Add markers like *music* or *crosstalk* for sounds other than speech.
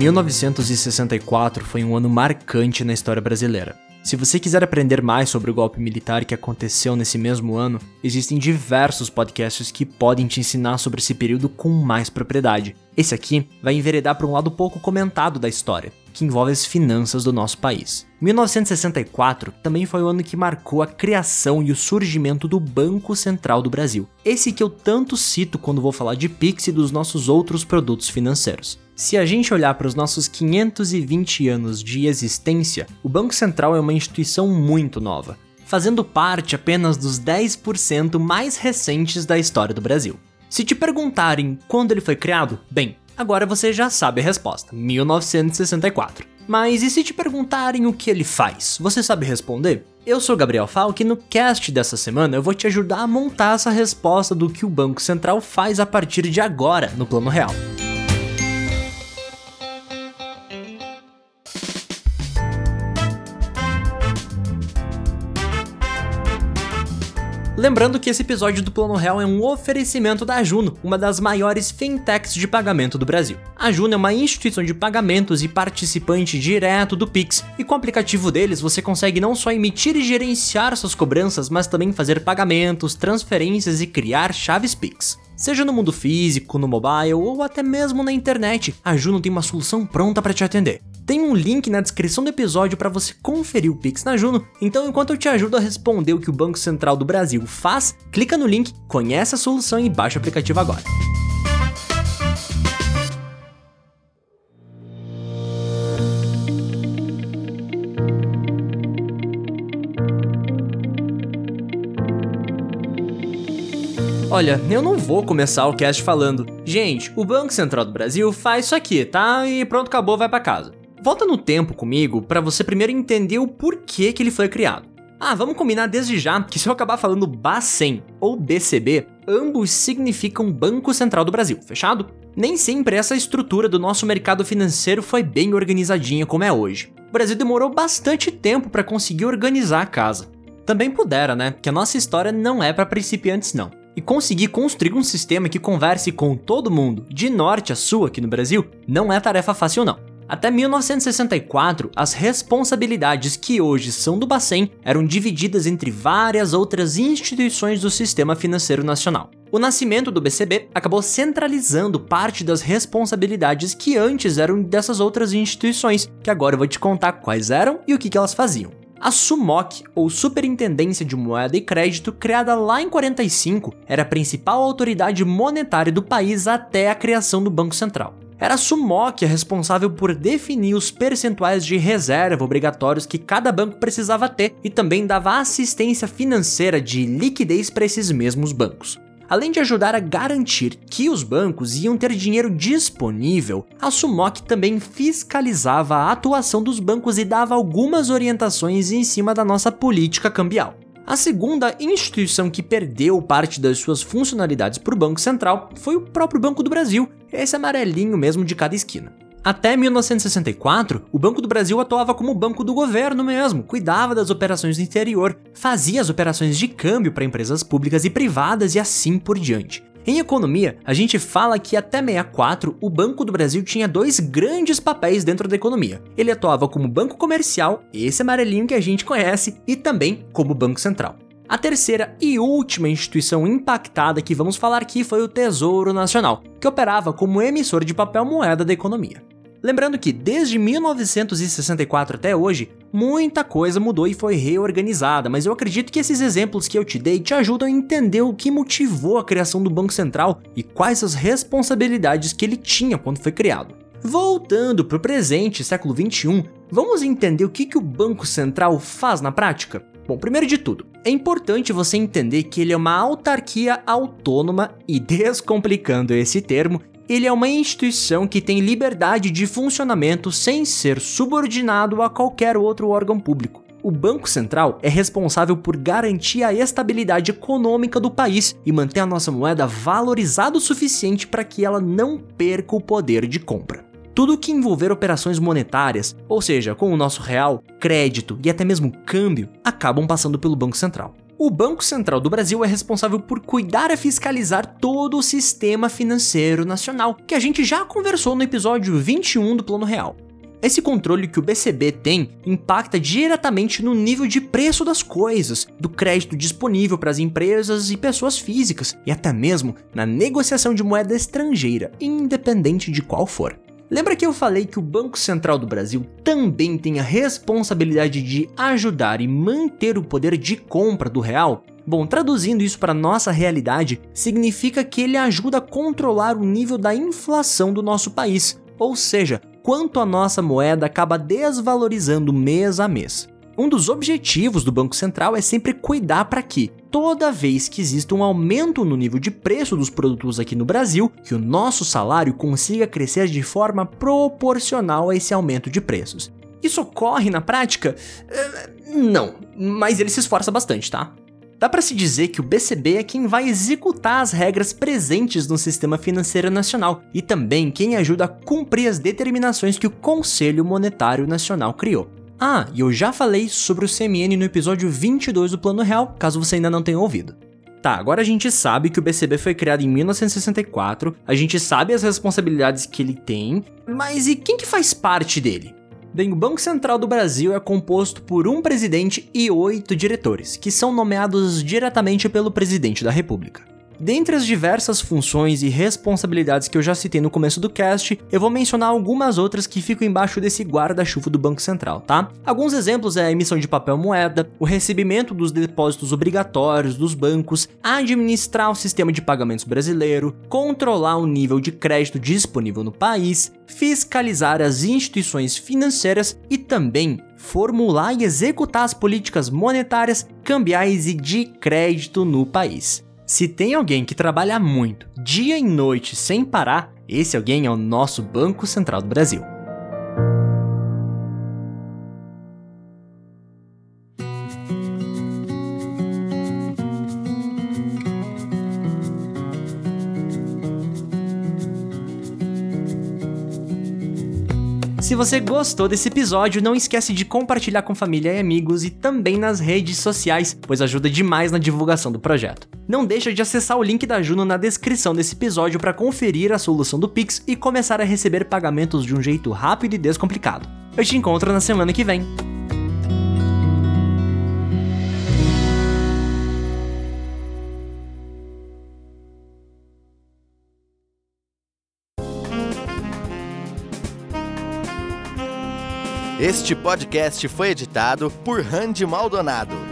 1964 foi um ano marcante na história brasileira. Se você quiser aprender mais sobre o golpe militar que aconteceu nesse mesmo ano, existem diversos podcasts que podem te ensinar sobre esse período com mais propriedade. Esse aqui vai enveredar para um lado pouco comentado da história, que envolve as finanças do nosso país. 1964 também foi o ano que marcou a criação e o surgimento do Banco Central do Brasil. Esse que eu tanto cito quando vou falar de Pix e dos nossos outros produtos financeiros. Se a gente olhar para os nossos 520 anos de existência, o Banco Central é uma instituição muito nova, fazendo parte apenas dos 10% mais recentes da história do Brasil. Se te perguntarem quando ele foi criado, bem, agora você já sabe a resposta: 1964. Mas e se te perguntarem o que ele faz? Você sabe responder? Eu sou Gabriel Falk e no cast dessa semana eu vou te ajudar a montar essa resposta do que o Banco Central faz a partir de agora no Plano Real. Lembrando que esse episódio do Plano Real é um oferecimento da Juno, uma das maiores fintechs de pagamento do Brasil. A Juno é uma instituição de pagamentos e participante direto do Pix, e com o aplicativo deles você consegue não só emitir e gerenciar suas cobranças, mas também fazer pagamentos, transferências e criar chaves Pix. Seja no mundo físico, no mobile ou até mesmo na internet, a Juno tem uma solução pronta para te atender. Tem um link na descrição do episódio para você conferir o Pix na Juno, então enquanto eu te ajudo a responder o que o Banco Central do Brasil faz, clica no link, conhece a solução e baixa o aplicativo agora. Olha, eu não vou começar o cast falando, gente, o Banco Central do Brasil faz isso aqui, tá? E pronto, acabou, vai para casa. Volta no tempo comigo para você primeiro entender o porquê que ele foi criado. Ah, vamos combinar desde já que se eu acabar falando Bacen ou BCB, ambos significam Banco Central do Brasil, fechado? Nem sempre essa estrutura do nosso mercado financeiro foi bem organizadinha como é hoje. O Brasil demorou bastante tempo para conseguir organizar a casa. Também pudera, né? Que a nossa história não é para principiantes não. E conseguir construir um sistema que converse com todo mundo, de norte a sul aqui no Brasil, não é tarefa fácil não. Até 1964, as responsabilidades que hoje são do Bacen eram divididas entre várias outras instituições do sistema financeiro nacional. O nascimento do BCB acabou centralizando parte das responsabilidades que antes eram dessas outras instituições, que agora eu vou te contar quais eram e o que, elas faziam. A SUMOC, ou Superintendência de Moeda e Crédito, criada lá em 45, era a principal autoridade monetária do país até a criação do Banco Central. Era a Sumoc responsável por definir os percentuais de reserva obrigatórios que cada banco precisava ter e também dava assistência financeira de liquidez para esses mesmos bancos. Além de ajudar a garantir que os bancos iam ter dinheiro disponível, a Sumoc também fiscalizava a atuação dos bancos e dava algumas orientações em cima da nossa política cambial. A segunda instituição que perdeu parte das suas funcionalidades para o Banco Central foi o próprio Banco do Brasil, esse amarelinho mesmo de cada esquina. Até 1964, o Banco do Brasil atuava como banco do governo mesmo, cuidava das operações do interior, fazia as operações de câmbio para empresas públicas e privadas e assim por diante. Em economia, a gente fala que até 64 o Banco do Brasil tinha dois grandes papéis dentro da economia. Ele atuava como banco comercial, esse amarelinho que a gente conhece, e também como banco central. A terceira e última instituição impactada que vamos falar aqui foi o Tesouro Nacional, que operava como emissor de papel moeda da economia. Lembrando que desde 1964 até hoje, muita coisa mudou e foi reorganizada, mas eu acredito que esses exemplos que eu te dei te ajudam a entender o que motivou a criação do Banco Central e quais as responsabilidades que ele tinha quando foi criado. Voltando para o presente, século 21, vamos entender o que, que o Banco Central faz na prática? Bom, primeiro de tudo, é importante você entender que ele é uma autarquia autônoma e, *laughs* descomplicando esse termo, ele é uma instituição que tem liberdade de funcionamento sem ser subordinado a qualquer outro órgão público. O Banco Central é responsável por garantir a estabilidade econômica do país e manter a nossa moeda valorizada o suficiente para que ela não perca o poder de compra. Tudo que envolver operações monetárias, ou seja, com o nosso real, crédito e até mesmo câmbio, acabam passando pelo Banco Central. O Banco Central do Brasil é responsável por cuidar e fiscalizar todo o sistema financeiro nacional, que a gente já conversou no episódio 21 do Plano Real. Esse controle que o BCB tem impacta diretamente no nível de preço das coisas, do crédito disponível para as empresas e pessoas físicas, e até mesmo na negociação de moeda estrangeira, independente de qual for. Lembra que eu falei que o Banco Central do Brasil também tem a responsabilidade de ajudar e manter o poder de compra do real? Bom, traduzindo isso para nossa realidade, significa que ele ajuda a controlar o nível da inflação do nosso país, ou seja, quanto a nossa moeda acaba desvalorizando mês a mês. Um dos objetivos do Banco Central é sempre cuidar para que, toda vez que exista um aumento no nível de preço dos produtos aqui no Brasil, que o nosso salário consiga crescer de forma proporcional a esse aumento de preços. Isso ocorre na prática? Uh, não, mas ele se esforça bastante, tá? Dá para se dizer que o BCB é quem vai executar as regras presentes no sistema financeiro nacional e também quem ajuda a cumprir as determinações que o Conselho Monetário Nacional criou. Ah, e eu já falei sobre o CMN no episódio 22 do Plano Real, caso você ainda não tenha ouvido. Tá, agora a gente sabe que o BCB foi criado em 1964, a gente sabe as responsabilidades que ele tem, mas e quem que faz parte dele? Bem, o Banco Central do Brasil é composto por um presidente e oito diretores, que são nomeados diretamente pelo presidente da República. Dentre as diversas funções e responsabilidades que eu já citei no começo do cast, eu vou mencionar algumas outras que ficam embaixo desse guarda-chuva do Banco Central, tá? Alguns exemplos é a emissão de papel moeda, o recebimento dos depósitos obrigatórios dos bancos, administrar o sistema de pagamentos brasileiro, controlar o nível de crédito disponível no país, fiscalizar as instituições financeiras e também formular e executar as políticas monetárias, cambiais e de crédito no país. Se tem alguém que trabalha muito, dia e noite, sem parar, esse alguém é o nosso Banco Central do Brasil. Se você gostou desse episódio, não esquece de compartilhar com família e amigos e também nas redes sociais, pois ajuda demais na divulgação do projeto. Não deixa de acessar o link da Juno na descrição desse episódio para conferir a solução do Pix e começar a receber pagamentos de um jeito rápido e descomplicado. Eu te encontro na semana que vem. Este podcast foi editado por Randy Maldonado.